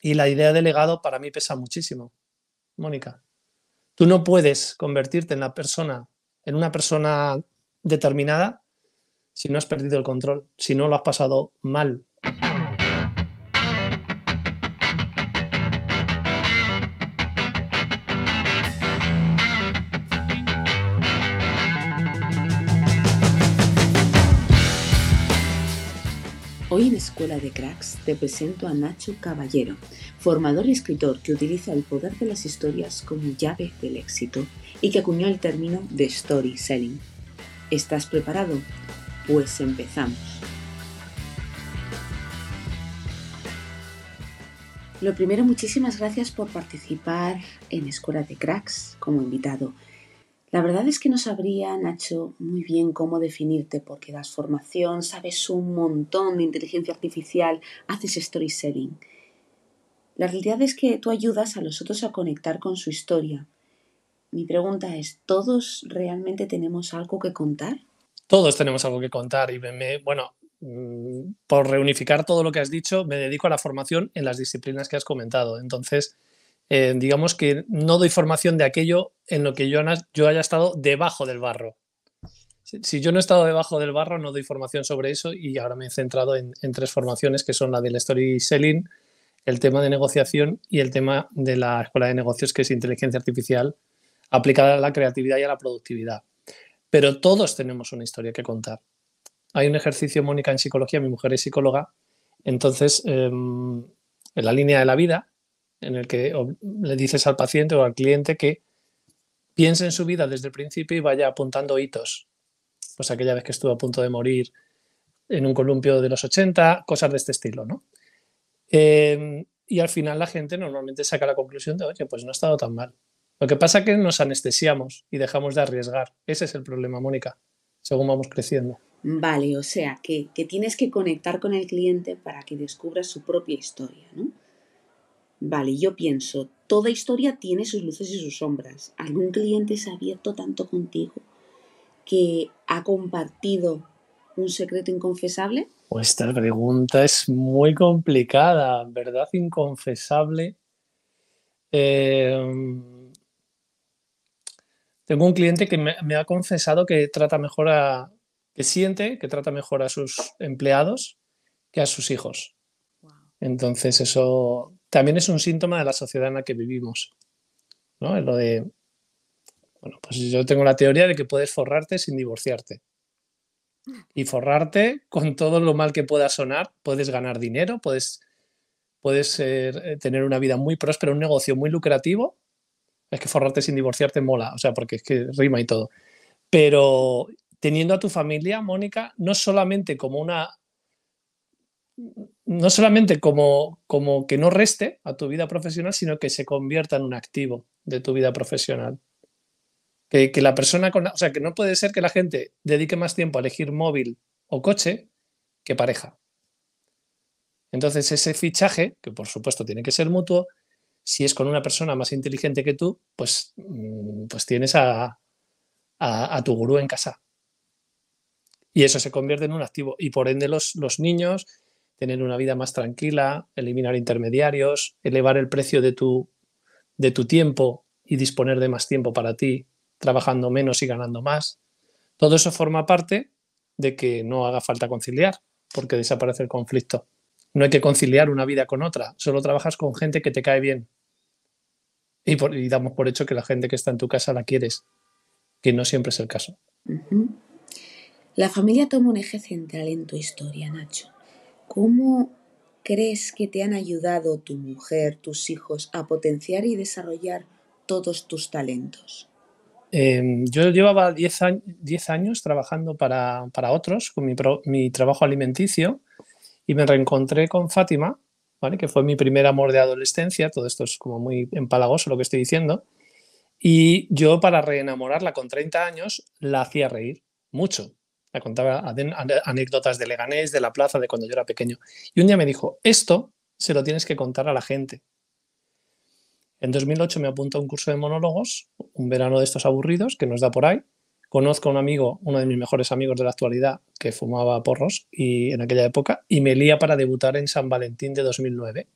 Y la idea de legado para mí pesa muchísimo, Mónica. Tú no puedes convertirte en la persona, en una persona determinada si no has perdido el control, si no lo has pasado mal. Escuela de Cracks te presento a Nacho Caballero, formador y escritor que utiliza el poder de las historias como llave del éxito y que acuñó el término de storytelling. ¿Estás preparado? Pues empezamos. Lo primero, muchísimas gracias por participar en Escuela de Cracks como invitado. La verdad es que no sabría, Nacho, muy bien cómo definirte porque das formación, sabes un montón de inteligencia artificial, haces storytelling. La realidad es que tú ayudas a los otros a conectar con su historia. Mi pregunta es, ¿todos realmente tenemos algo que contar? Todos tenemos algo que contar y me, bueno, mm, por reunificar todo lo que has dicho, me dedico a la formación en las disciplinas que has comentado. Entonces, eh, digamos que no doy formación de aquello en lo que yo, haya estado debajo del barro. Si, yo no he estado debajo del barro, no doy formación sobre eso y ahora me he centrado en, tres formaciones que son la del story selling, el tema de negociación y el tema de la escuela de negocios, que es inteligencia artificial aplicada a la creatividad y a la productividad. Pero todos tenemos una historia que contar. Hay un ejercicio, Mónica, en psicología, mi mujer es psicóloga, entonces, em, en la línea de la vida, en el que le dices al paciente o al cliente que piense en su vida desde el principio y vaya apuntando hitos. Pues aquella vez que estuvo a punto de morir en un columpio de los 80, cosas de este estilo, ¿no? Em, y al final la gente normalmente saca la conclusión de, oye, pues no ha estado tan mal. Lo que pasa es que nos anestesiamos y dejamos de arriesgar. Ese es el problema, Mónica, según vamos creciendo. Vale, o sea, que, que tienes que conectar con el cliente para que descubra su propia historia, ¿no? Vale, yo pienso, toda historia tiene sus luces y sus sombras. ¿Algún cliente se ha abierto tanto contigo que ha compartido un secreto inconfesable? Pues esta pregunta es muy complicada, ¿verdad? Inconfesable. Em, tengo un cliente que me, me, ha confesado que trata mejor a, que siente que trata mejor a sus empleados que a sus hijos. Entonces eso también es un síntoma de la sociedad en la que vivimos. ¿no? Es lo de, bueno, pues yo tengo la teoría de que puedes forrarte sin divorciarte. Y forrarte con todo lo mal que pueda sonar, puedes ganar dinero, puedes, puedes eh, tener una vida muy próspera, un negocio muy lucrativo. Es que forrarte sin divorciarte mola, o sea, porque es que rima y todo. Pero teniendo a tu familia, Mónica, no solamente como una no solamente como, como que no reste a tu vida profesional, sino que se convierta en un activo de tu vida profesional. Que, la persona con o sea, que no puede ser que la gente dedique más tiempo a elegir móvil o coche que pareja. Entonces, ese fichaje, que por supuesto tiene que ser mutuo, si es con una persona más inteligente que tú, pues, mm, pues tienes a, a, tu gurú en casa. Y eso se convierte en un activo. Y por ende, los, los niños tener una vida más tranquila, eliminar intermediarios, elevar el precio de tu, de tu tiempo y disponer de más tiempo para ti, trabajando menos y ganando más. Todo eso forma parte de que no haga falta conciliar, porque desaparece el conflicto. No hay que conciliar una vida con otra, solo trabajas con gente que te cae bien. Y, damos por hecho que la gente que está en tu casa la quieres, que no siempre es el caso. La familia toma un eje central en tu historia, Nacho. ¿Cómo crees que te han ayudado tu mujer, tus hijos a potenciar y desarrollar todos tus talentos? Em, yo llevaba 10 años, trabajando para, otros con mi, trabajo alimenticio y me reencontré con Fátima, ¿vale? que fue mi primer amor de adolescencia. Todo esto es como muy empalagoso lo que estoy diciendo. Y yo para reenamorarla con 30 años la hacía reír mucho. Me contaba anécdotas de Leganés, de la plaza, de cuando yo era pequeño. Y un día me dijo, esto se lo tienes que contar a la gente. En 2008 me apunto a un curso de monólogos, un verano de estos aburridos que nos da por ahí. Conozco a un amigo, uno de mis mejores amigos de la actualidad, que fumaba porros y en aquella época, y me lía para debutar en San Valentín de 2009.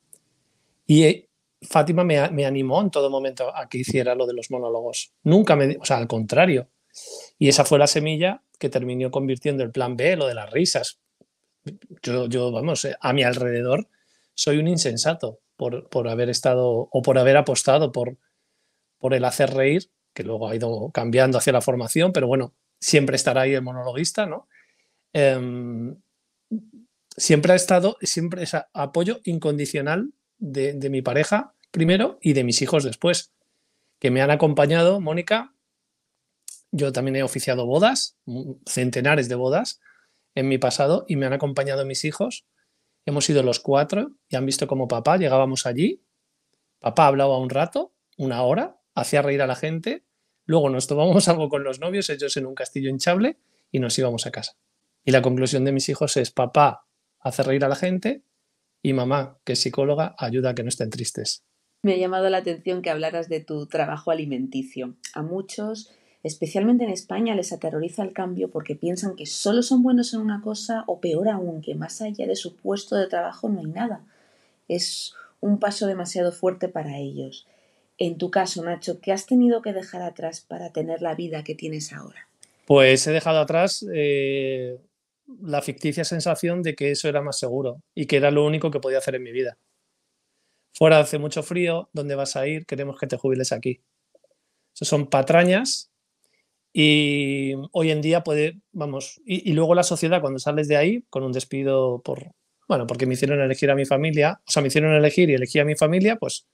Y eh, Fátima me, me, animó en todo momento a que hiciera lo de los monólogos. Nunca me, o sea, al contrario. Y esa fue la semilla que terminó convirtiendo el plan B, lo de las risas. Yo, vamos, eh, a mi alrededor soy un insensato por, por haber estado o por haber apostado por, por el hacer reír, que luego ha ido cambiando hacia la formación, pero bueno, siempre estará ahí el monologuista, ¿no? Eh, siempre ha estado, siempre es apoyo incondicional de, mi pareja primero y de mis hijos después, que me han acompañado, Mónica. Yo también he oficiado bodas, centenares de bodas en mi pasado, y me han acompañado mis hijos. Hemos ido los cuatro y han visto como papá llegábamos allí. Papá hablaba un rato, una hora, hacía reír a la gente. Luego nos tomamos algo con los novios, ellos en un castillo hinchable, y nos íbamos a casa. Y la conclusión de mis hijos es, papá hace reír a la gente y mamá, que es psicóloga, ayuda a que no estén tristes. Me ha llamado la atención que hablaras de tu trabajo alimenticio. A muchos, especialmente en España, les aterroriza el cambio porque piensan que solo son buenos en una cosa o peor aún, que más allá de su puesto de trabajo no hay nada. Es un paso demasiado fuerte para ellos. En tu caso, Nacho, ¿qué has tenido que dejar atrás para tener la vida que tienes ahora? Pues he dejado atrás eh, la ficticia sensación de que eso era más seguro y que era lo único que podía hacer en mi vida. Fuera hace mucho frío, ¿dónde vas a ir? Queremos que te jubiles aquí. Eso son patrañas y hoy en día puede, vamos, y, luego la sociedad cuando sales de ahí con un despido por, bueno, porque me hicieron elegir a mi familia, o sea, me hicieron elegir y elegí a mi familia, pues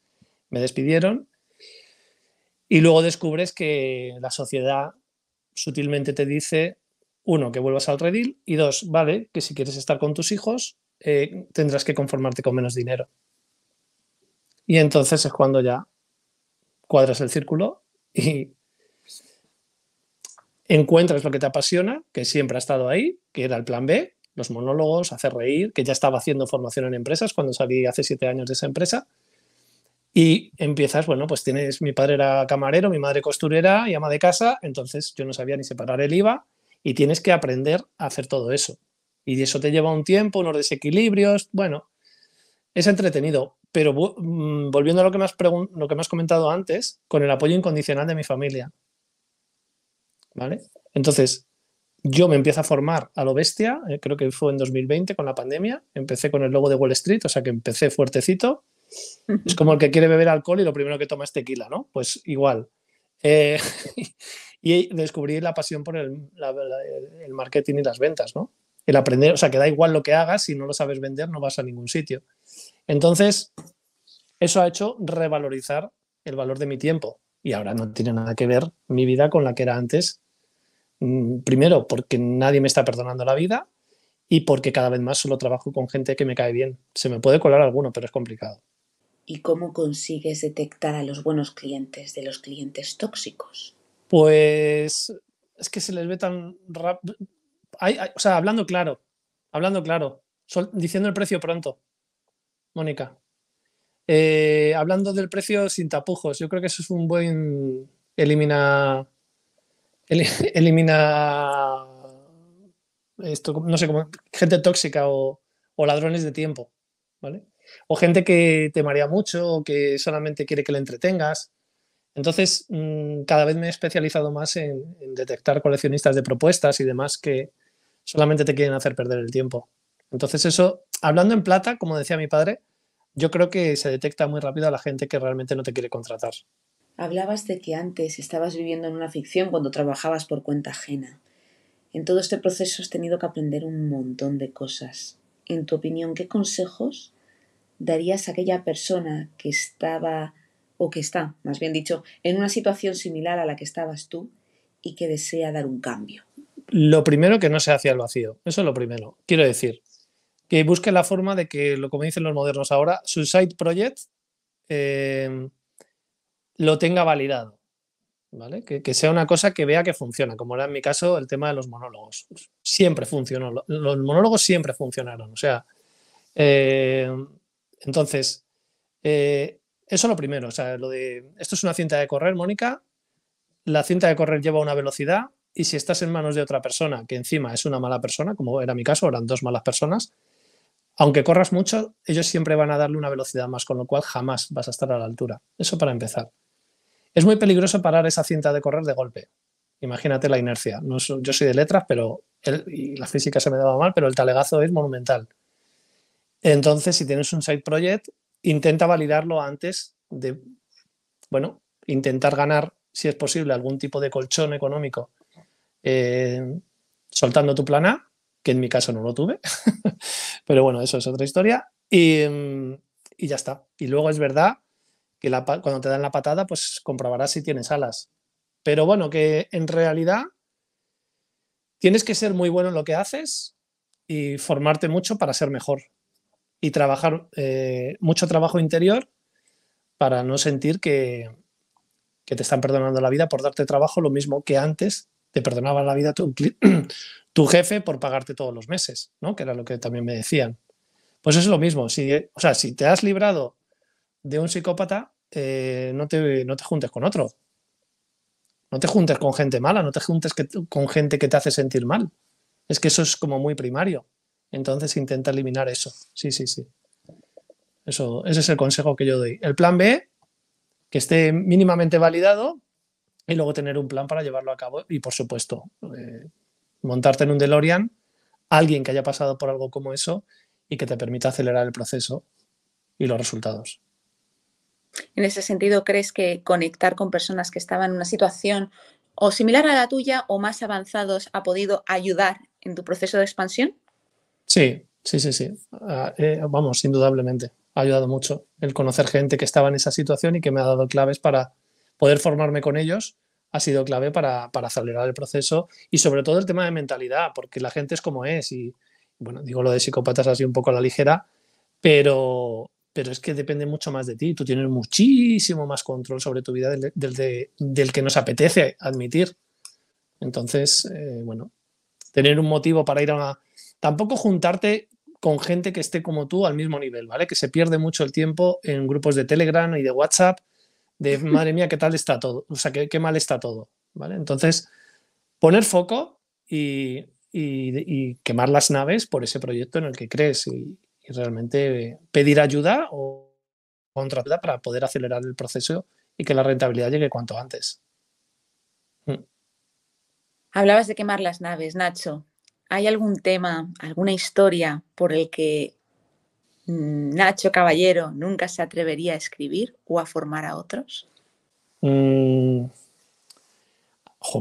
me despidieron. Y luego descubres que la sociedad sutilmente te dice uno, que vuelvas al redil y dos, vale, que si quieres estar con tus hijos, eh, tendrás que conformarte con menos dinero. Y entonces es cuando ya cuadras el círculo y encuentras lo que te apasiona, que siempre ha estado ahí, que era el plan B, los monólogos, hacer reír, que ya estaba haciendo formación en empresas cuando salí hace siete años de esa empresa. Y empiezas, bueno, pues tienes, mi padre era camarero, mi madre costurera y ama de casa, entonces yo no sabía ni separar el IVA y tienes que aprender a hacer todo eso. Y eso te lleva un tiempo, unos desequilibrios, bueno, es entretenido, pero mm, volviendo a lo que, me has lo que me has comentado antes, con el apoyo incondicional de mi familia. ¿Vale? Entonces, yo me empiezo a formar a lo bestia, eh, creo que fue en 2020 con la pandemia, empecé con el logo de Wall Street, o sea que empecé fuertecito. Es como el que quiere beber alcohol y lo primero que toma es tequila, ¿no? Pues igual. Eh, y descubrí la pasión por el, la, el, marketing y las ventas, ¿no? El aprender, o sea, que da igual lo que hagas, si no lo sabes vender no vas a ningún sitio. Entonces, eso ha hecho revalorizar el valor de mi tiempo y ahora no tiene nada que ver mi vida con la que era antes. Mm, primero, porque nadie me está perdonando la vida y porque cada vez más solo trabajo con gente que me cae bien. Se me puede colar alguno, pero es complicado. ¿Y cómo consigues detectar a los buenos clientes de los clientes tóxicos? pues es que se les ve tan rápido. O sea, hablando claro, hablando claro, diciendo el precio pronto, Mónica. Eh, hablando del precio sin tapujos, yo creo que eso es un buen elimina elimina esto, no sé cómo, gente tóxica o, ladrones de tiempo, ¿vale? O gente que te marea mucho o que solamente quiere que le entretengas. Entonces, mm, cada vez me he especializado más en, detectar coleccionistas de propuestas y demás que solamente te quieren hacer perder el tiempo. Entonces, eso, hablando en plata, como decía mi padre, yo creo que se detecta muy rápido a la gente que realmente no te quiere contratar. Hablabas de que antes estabas viviendo en una ficción cuando trabajabas por cuenta ajena. En todo este proceso has tenido que aprender un montón de cosas. En tu opinión, ¿qué consejos darías a aquella persona que estaba o que está, más bien dicho, en una situación similar a la que estabas tú y que desea dar un cambio? Lo primero que no se hacia el vacío, eso es lo primero. Quiero decir, que busque la forma de que, como dicen los modernos ahora, su side project eh, lo tenga validado. ¿Vale? Que, sea una cosa que vea que funciona, como era en mi caso el tema de los monólogos. Siempre funcionó, los monólogos siempre funcionaron. O sea, eh, entonces, eh, eso lo primero, o sea, lo de, esto es una cinta de correr, Mónica, la cinta de correr lleva una velocidad y si estás en manos de otra persona, que encima es una mala persona, como era mi caso, eran dos malas personas, aunque corras mucho, ellos siempre van a darle una velocidad más, con lo cual jamás vas a estar a la altura. Eso para empezar. Es muy peligroso parar esa cinta de correr de golpe. Imagínate la inercia. No yo soy de letras, pero y la física se me daba mal, pero el talegazo es monumental. Entonces, si tienes un side project, intenta validarlo antes de, bueno, intentar ganar, si es posible, algún tipo de colchón económico eh, soltando tu plan A que en mi caso no lo tuve, pero bueno, eso es otra historia. Y, ya está. Y luego es verdad que cuando te dan la patada, pues comprobarás si tienes alas. Pero bueno, que en realidad tienes que ser muy bueno en lo que haces y formarte mucho para ser mejor. Y trabajar eh, mucho trabajo interior para no sentir que, que te están perdonando la vida por darte trabajo lo mismo que antes te perdonaba la vida tu, jefe por pagarte todos los meses, ¿no? Que era lo que también me decían. Pues es lo mismo. Si, o sea, si te has librado de un psicópata, eh, no, te, no te juntes con otro. No te juntes con gente mala, no te juntes con gente que te hace sentir mal. Es que eso es como muy primario. Entonces intenta eliminar eso. Sí, sí, sí. Eso, ese es el consejo que yo doy. El plan B, que esté mínimamente validado y luego tener un plan para llevarlo a cabo. Y por supuesto, eh, montarte en un DeLorean, alguien que haya pasado por algo como eso y que te permita acelerar el proceso y los resultados. En ese sentido, ¿crees que conectar con personas que estaban en una situación o similar a la tuya o más avanzados ha podido ayudar en tu proceso de expansión? Sí, sí, sí, sí. Ah, eh, vamos, indudablemente. Ha ayudado mucho el conocer gente que estaba en esa situación y que me ha dado claves para poder formarme con ellos ha sido clave para, acelerar el proceso y sobre todo el tema de mentalidad, porque la gente es como es y, bueno, digo lo de psicópatas así un poco a la ligera, pero, pero es que depende mucho más de ti, tú tienes muchísimo más control sobre tu vida del, del, que nos apetece admitir. Entonces, eh, bueno, tener un motivo para ir a una... Tampoco juntarte con gente que esté como tú al mismo nivel, ¿vale? Que se pierde mucho el tiempo en grupos de Telegram y de WhatsApp de madre mía, qué tal está todo, o sea, qué, mal está todo, ¿vale? Entonces, poner foco y, quemar las naves por ese proyecto en el que crees y, realmente pedir ayuda o contratar para poder acelerar el proceso y que la rentabilidad llegue cuanto antes. Mm. Hablabas de quemar las naves, Nacho. ¿Hay algún tema, alguna historia por el que Nacho Caballero nunca se atrevería a escribir o a formar a otros? Mm.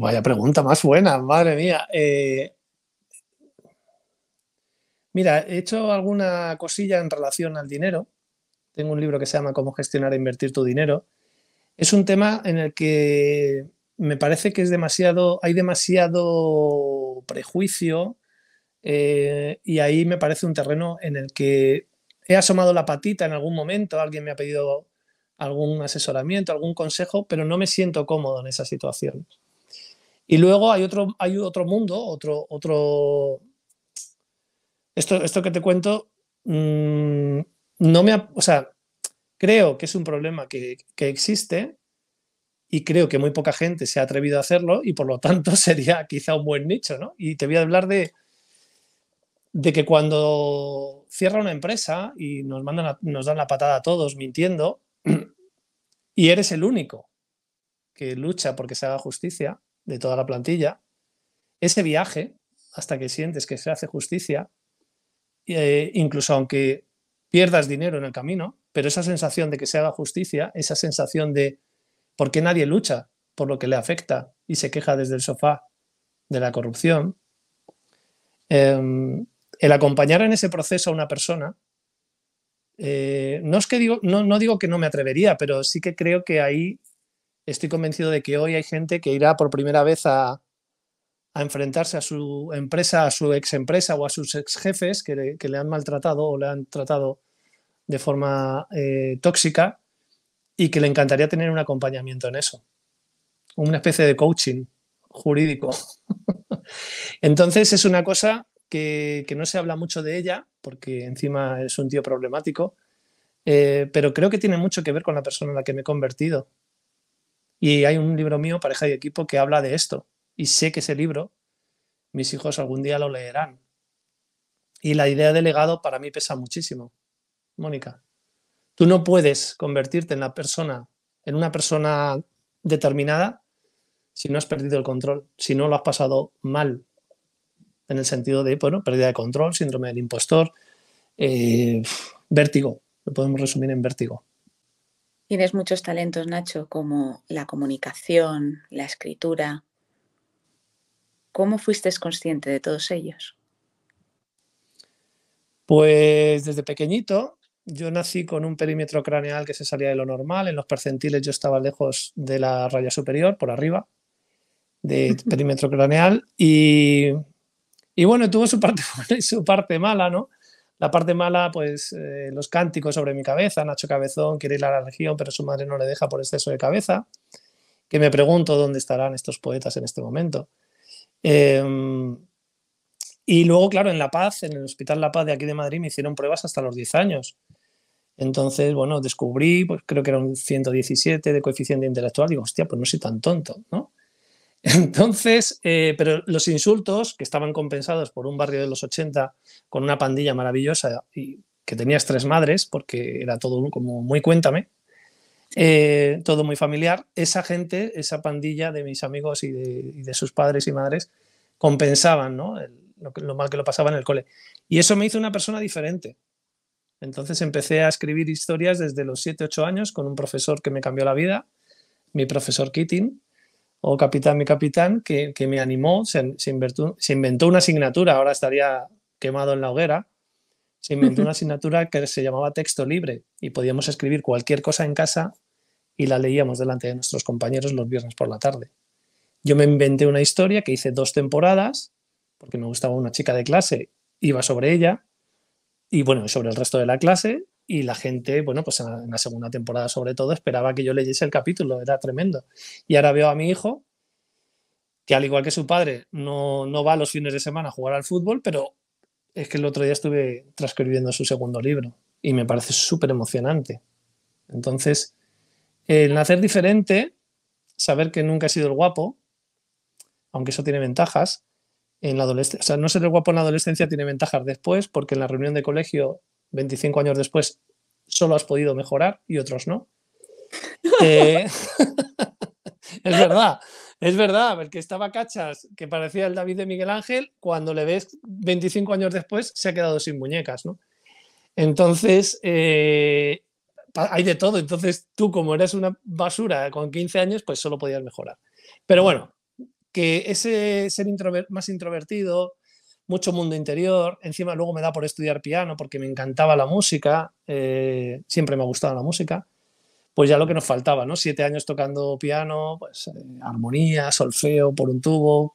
vaya pregunta más buena, madre mía. Eh, mira, he hecho alguna cosilla en relación al dinero. Tengo un libro que se llama Cómo gestionar e invertir tu dinero. Es un tema en el que me parece que es demasiado, hay demasiado prejuicio eh, y ahí me parece un terreno en el que he asomado la patita en algún momento, alguien me ha pedido algún asesoramiento, algún consejo, pero no me siento cómodo en esa situación. Y luego hay otro, hay otro mundo, otro, otro. Esto, esto que te cuento, mm, no me. O sea, creo que es un problema que, que existe y creo que muy poca gente se ha atrevido a hacerlo y por lo tanto sería quizá un buen nicho, ¿no? Y te voy a hablar de, de que cuando cierra una empresa y nos, mandan nos dan la patada a todos mintiendo, y eres el único que lucha porque se haga justicia de toda la plantilla, ese viaje, hasta que sientes que se hace justicia, eh, incluso aunque pierdas dinero en el camino, pero esa sensación de que se haga justicia, esa sensación de por qué nadie lucha por lo que le afecta y se queja desde el sofá de la corrupción, em, el acompañar en ese proceso a una persona, eh, no es que digo, no, digo que no me atrevería, pero sí que creo que ahí estoy convencido de que hoy hay gente que irá por primera vez a, enfrentarse a su empresa, a su ex empresa o a sus ex jefes que le, han maltratado o le han tratado de forma eh, tóxica y que le encantaría tener un acompañamiento en eso, una especie de coaching jurídico. Entonces es una cosa que, no se habla mucho de ella, porque encima es un tío problemático, eh, pero creo que tiene mucho que ver con la persona en la que me he convertido. Y hay un libro mío, Pareja y Equipo, que habla de esto. Y sé que ese libro, mis hijos algún día lo leerán. Y la idea de legado para mí pesa muchísimo, Mónica. Tú no puedes convertirte en la persona, en una persona determinada si no has perdido el control, si no lo has pasado mal, en el sentido de, bueno, pérdida de control, síndrome del impostor, eh, vértigo, lo podemos resumir en vértigo. Tienes muchos talentos, Nacho, como la comunicación, la escritura. ¿Cómo fuiste consciente de todos ellos? Pues desde pequeñito, yo nací con un perímetro craneal que se salía de lo normal. En los percentiles yo estaba lejos de la raya superior, por arriba, de perímetro craneal. Y, y bueno, tuvo su parte buena y su parte mala, ¿no? La parte mala, pues eh, los cánticos sobre mi cabeza, Nacho Cabezón quiere ir a la región, pero su madre no le deja por exceso de cabeza, que me pregunto dónde estarán estos poetas en este momento. Em, y luego, claro, en La Paz, en el Hospital La Paz de aquí de Madrid, me hicieron pruebas hasta los 10 años. Entonces, bueno, descubrí, pues creo que era un 117 de coeficiente intelectual, digo, hostia, pues no soy tan tonto, ¿no? Entonces, eh, pero los insultos que estaban compensados por un barrio de los 80 con una pandilla maravillosa y que tenías tres madres, porque era todo como muy cuéntame, eh, todo muy familiar, esa gente, esa pandilla de mis amigos y de, sus padres y madres compensaban ¿no? lo, mal que lo pasaba en el cole. Y eso me hizo una persona diferente. Entonces empecé a escribir historias desde los 7, 8 años con un profesor que me cambió la vida, mi profesor Keating, o Capitán, mi capitán, que, me animó, se, inventó, una asignatura, ahora estaría quemado en la hoguera, se inventó una asignatura que se llamaba texto libre y podíamos escribir cualquier cosa en casa y la leíamos delante de nuestros compañeros los viernes por la tarde. Yo me inventé una historia que hice dos temporadas, porque me gustaba una chica de clase, iba sobre ella, y bueno, sobre el resto de la clase, y la gente, bueno, pues en la, segunda temporada sobre todo esperaba que yo leyese el capítulo, era tremendo. Y ahora veo a mi hijo, que al igual que su padre, no, no va los fines de semana a jugar al fútbol, pero es que el otro día estuve transcribiendo su segundo libro y me parece súper emocionante. Entonces, el nacer diferente, saber que nunca he sido el guapo, aunque eso tiene ventajas, en la adolescencia, o sea, no ser el guapo en la adolescencia tiene ventajas después, porque en la reunión de colegio 25 años después solo has podido mejorar y otros no. Eh, es verdad, es verdad, el que estaba cachas, que parecía el David de Miguel Ángel, cuando le ves 25 años después se ha quedado sin muñecas, ¿no? Entonces, eh, hay de todo. Entonces, tú, como eres una basura con 15 años, pues solo podías mejorar. Pero bueno, que ese ser más introvertido, mucho mundo interior, encima luego me da por estudiar piano porque me encantaba la música, eh, siempre me ha gustado la música, pues ya lo que nos faltaba, ¿no? Siete años tocando piano, pues eh, armonía, solfeo, por un tubo,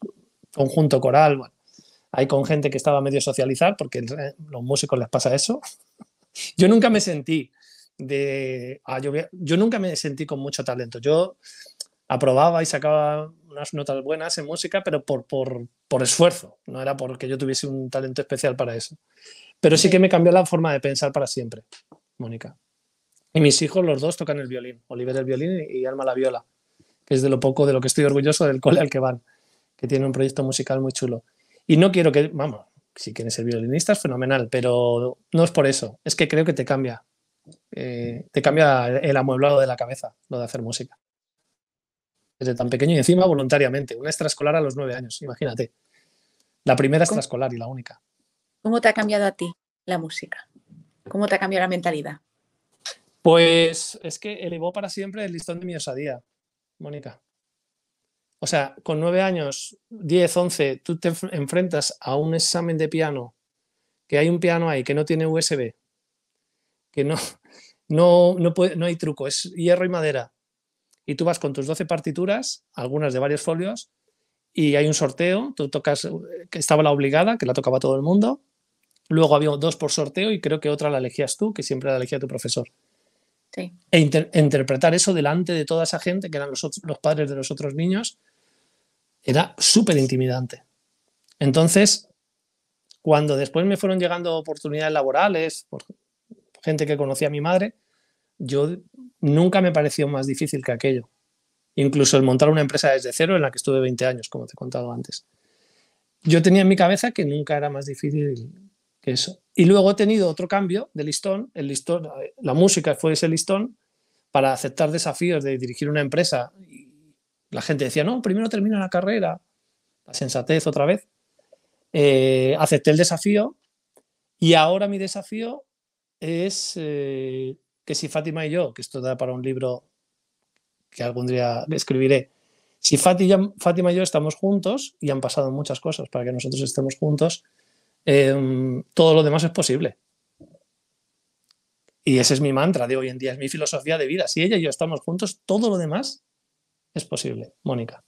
conjunto coral, bueno, hay con gente que estaba medio socializar porque los músicos les pasa eso. yo nunca me sentí de, ah, yo, yo nunca me sentí con mucho talento, yo aprobaba y sacaba unas notas buenas en música, pero por, por, por, esfuerzo, no era porque yo tuviese un talento especial para eso. Pero sí que me cambió la forma de pensar para siempre, Mónica. Y mis hijos, los dos, tocan el violín, Oliver el violín y Alma la viola, que es de lo poco de lo que estoy orgulloso del cole al que van, que tiene un proyecto musical muy chulo. Y no quiero que, vamos, si quieres ser violinista es fenomenal, pero no es por eso, es que creo que te cambia, eh, te cambia el amueblado de la cabeza, lo de hacer música desde tan pequeño y encima voluntariamente, una extraescolar a los nueve años, imagínate. La primera extraescolar y la única. ¿Cómo te ha cambiado a ti la música? ¿Cómo te ha cambiado la mentalidad? Pues es que elevó para siempre el listón de mi osadía, Mónica. O sea, con nueve años, diez, once, tú te enfrentas a un examen de piano, que hay un piano ahí que no tiene USB, que no, no, no, puede, no hay truco, es hierro y madera, y tú vas con tus 12 partituras, algunas de varios folios, y hay un sorteo, tú tocas, que estaba la obligada, que la tocaba todo el mundo, luego había dos por sorteo y creo que otra la elegías tú, que siempre la elegía tu profesor. Sí. E interpretar eso delante de toda esa gente, que eran los, los padres de los otros niños, era súper intimidante. Entonces, cuando después me fueron llegando oportunidades laborales, por gente que conocía a mi madre, yo nunca me pareció más difícil que aquello. Incluso el montar una empresa desde cero en la que estuve 20 años, como te he contado antes. Yo tenía en mi cabeza que nunca era más difícil que eso. Y luego he tenido otro cambio de listón, el listón, la música fue ese listón para aceptar desafíos de dirigir una empresa. La gente decía, no, primero termina la carrera, la sensatez otra vez. Eh, acepté el desafío y ahora mi desafío es eh, que si Fátima y yo, que esto da para un libro que algún día escribiré, si Fátima y yo estamos juntos y han pasado muchas cosas para que nosotros estemos juntos, em, todo lo demás es posible. Y ese es mi mantra de hoy en día, es mi filosofía de vida. Si ella y yo estamos juntos, todo lo demás es posible, Mónica.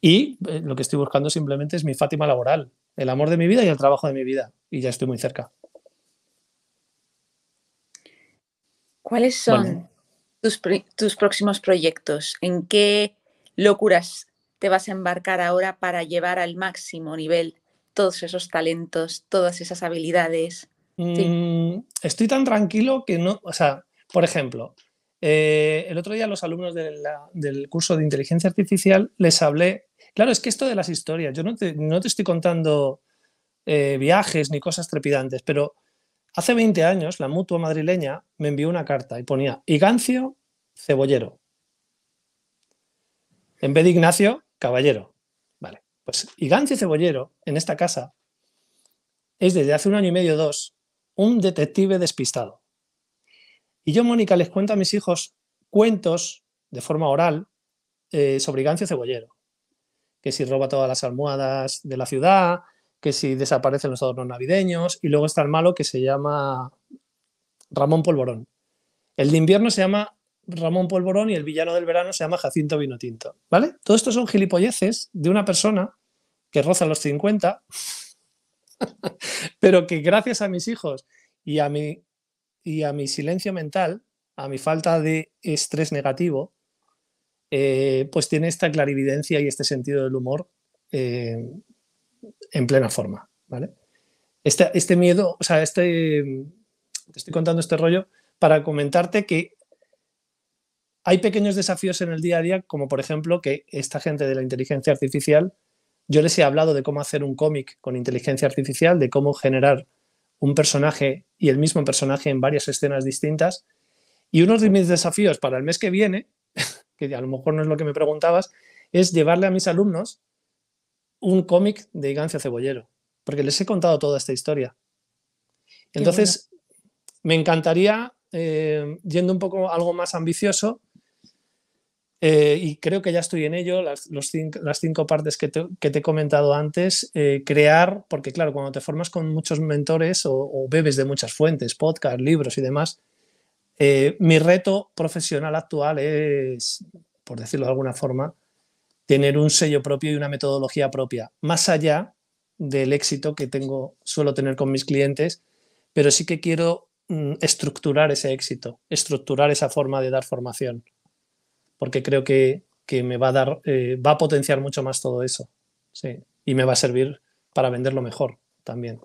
Y eh, lo que estoy buscando simplemente es mi Fátima laboral, el amor de mi vida y el trabajo de mi vida. Y ya estoy muy cerca. ¿Cuáles son tus, tus, próximos proyectos? ¿En qué locuras te vas a embarcar ahora para llevar al máximo nivel todos esos talentos, todas esas habilidades? Mm, estoy tan tranquilo que no, o sea, por ejemplo, eh, el otro día los alumnos del curso de inteligencia artificial les hablé, claro, es que esto de las historias, yo no te, estoy contando eh, viajes ni cosas trepidantes, pero Hace 20 años, la mutua madrileña me envió una carta y ponía Igancio Cebollero. En vez de Ignacio, Caballero. Vale, pues Igancio Cebollero, en esta casa, es desde hace un año y medio dos, un detective despistado. Y yo, Mónica, les cuento a mis hijos cuentos de forma oral eh, sobre Igancio Cebollero. Que si roba todas las almohadas de la ciudad, que si desaparecen los adornos navideños, y luego está el malo que se llama Ramón Polvorón. El de invierno se llama Ramón Polvorón y el villano del verano se llama Jacinto Vinotinto. ¿Vale? Todo esto son gilipolleces de una persona que roza los 50, pero que gracias a mis hijos y a mi, y a mi silencio mental, a mi falta de estrés negativo, eh, pues tiene esta clarividencia y este sentido del humor eh, en plena forma, ¿vale? Este, este miedo, o sea, este, te estoy contando este rollo para comentarte que hay pequeños desafíos en el día a día, como por ejemplo que esta gente de la inteligencia artificial, yo les he hablado de cómo hacer un cómic con inteligencia artificial, de cómo generar un personaje y el mismo personaje en varias escenas distintas. Y uno de mis desafíos para el mes que viene, que a lo mejor no es lo que me preguntabas, es llevarle a mis alumnos un cómic de Igancio Cebollero, porque les he contado toda esta historia. Entonces, me encantaría, eh, yendo un poco algo más ambicioso, eh, y creo que ya estoy en ello, las, cinco, partes que te, he comentado antes, eh, crear, porque claro, cuando te formas con muchos mentores o, bebes de muchas fuentes, podcast, libros y demás, mi reto profesional actual es, por decirlo de alguna forma, tener un sello propio y una metodología propia, más allá del éxito que tengo, suelo tener con mis clientes, pero sí que quiero mm, estructurar ese éxito, estructurar esa forma de dar formación, porque creo que, me va a dar, eh, va a potenciar mucho más todo eso, sí, y me va a servir para venderlo mejor también.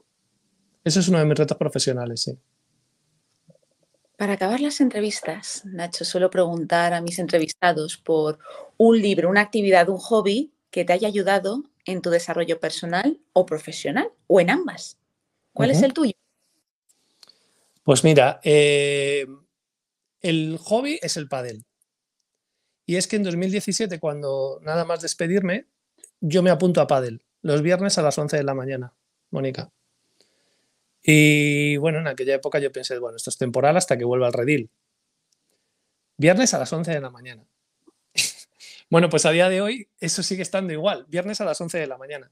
Eso es uno de mis retos profesionales, sí. Para acabar las entrevistas, Nacho, suelo preguntar a mis entrevistados por un libro, una actividad, un hobby que te haya ayudado en tu desarrollo personal o profesional, o en ambas. ¿Cuál es el tuyo? Pues mira, eh, el hobby es el pádel. Y es que en 2017, cuando nada más despedirme, yo me apunto a pádel, los viernes a las 11 de la mañana, Mónica. Y bueno, en aquella época yo pensé, bueno, esto es temporal hasta que vuelva al redil. Viernes a las 11 de la mañana. Bueno, pues a día de hoy eso sigue estando igual, viernes a las 11 de la mañana.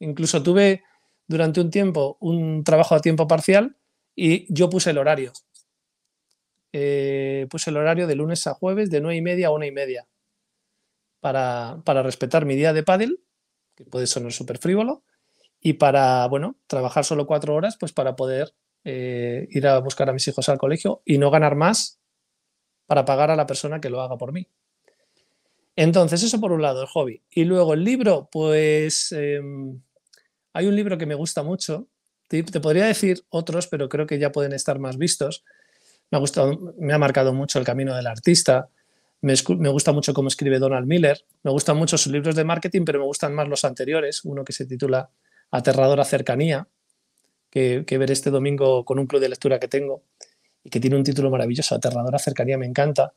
Incluso tuve durante un tiempo un trabajo a tiempo parcial y yo puse el horario. Eh, puse el horario de lunes a jueves de 9 y media a 1 y media para, para respetar mi día de pádel, que puede sonar súper frívolo, y para, bueno, trabajar solo cuatro horas, pues para poder eh, ir a buscar a mis hijos al colegio y no ganar más para pagar a la persona que lo haga por mí. Entonces, eso por un lado, el hobby. Y luego el libro, pues em, hay un libro que me gusta mucho. Te, podría decir otros, pero creo que ya pueden estar más vistos. Me ha, marcado mucho El Camino del Artista. Me, gusta mucho cómo escribe Donald Miller. Me gustan mucho sus libros de marketing, pero me gustan más los anteriores. Uno que se titula aterradora cercanía, que, ver este domingo con un club de lectura que tengo y que tiene un título maravilloso, Aterradora Cercanía, me encanta.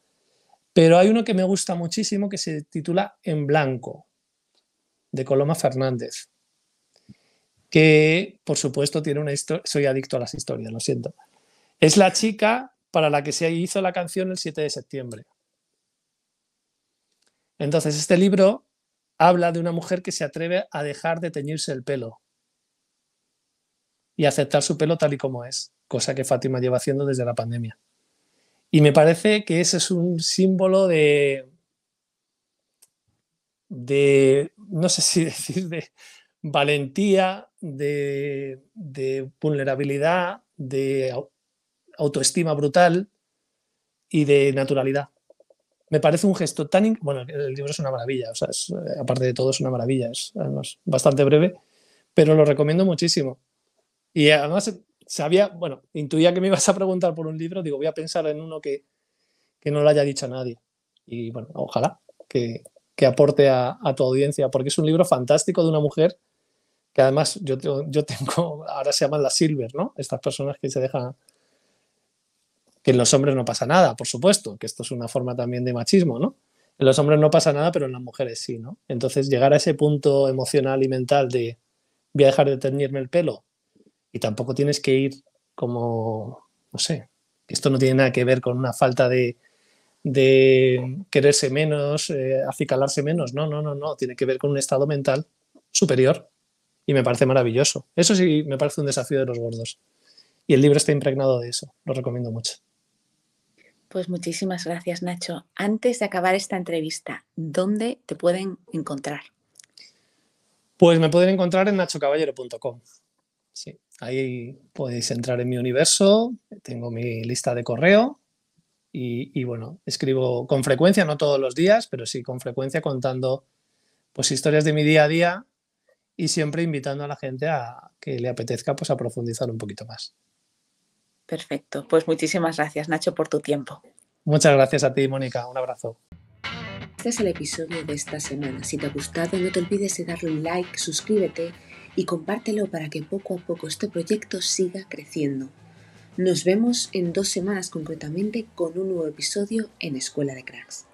Pero hay uno que me gusta muchísimo que se titula En Blanco, de Coloma Fernández, que por supuesto tiene una historia, soy adicto a las historias, lo siento. Es la chica para la que se hizo la canción el 7 de septiembre. Entonces, este libro habla de una mujer que se atreve a dejar de teñirse el pelo y aceptar su pelo tal y como es, cosa que Fátima lleva haciendo desde la pandemia. Y me parece que ese es un símbolo de, de no sé si decir, de valentía, de, de vulnerabilidad, de autoestima brutal y de naturalidad. Me parece un gesto tan... Bueno, el libro es una maravilla, o sea, aparte de todo es una maravilla, es bastante breve, pero lo recomiendo muchísimo. Y además sabía, bueno, intuía que me ibas a preguntar por un libro, digo, voy a pensar en uno que, no lo haya dicho a nadie. Y bueno, ojalá que, aporte a, tu audiencia, porque es un libro fantástico de una mujer que además yo, yo tengo, ahora se llaman las silver, ¿no? Estas personas que se dejan, que en los hombres no pasa nada, por supuesto, que esto es una forma también de machismo, ¿no? En los hombres no pasa nada, pero en las mujeres sí, ¿no? Entonces llegar a ese punto emocional y mental de voy a dejar de teñirme el pelo y tampoco tienes que ir como, no sé, esto no tiene nada que ver con una falta de, quererse menos, eh, acicalarse menos, no, no, no, no, tiene que ver con un estado mental superior y me parece maravilloso. Eso sí me parece un desafío de los gordos. Y el libro está impregnado de eso, lo recomiendo mucho. Pues muchísimas gracias, Nacho. Antes de acabar esta entrevista, ¿dónde te pueden encontrar? Pues me pueden encontrar en nachocaballero.com. Sí, ahí podéis entrar en mi universo, tengo mi lista de correo y, bueno, escribo con frecuencia, no todos los días, pero sí con frecuencia contando pues historias de mi día a día y siempre invitando a la gente a que le apetezca pues a profundizar un poquito más. Perfecto, pues muchísimas gracias Nacho por tu tiempo. Muchas gracias a ti, Mónica, un abrazo. Este es el episodio de esta semana. Si te ha gustado, no te olvides de darle un like, suscríbete y compártelo para que poco a poco este proyecto siga creciendo. Nos vemos en dos semanas concretamente con un nuevo episodio en Escuela de Cracks.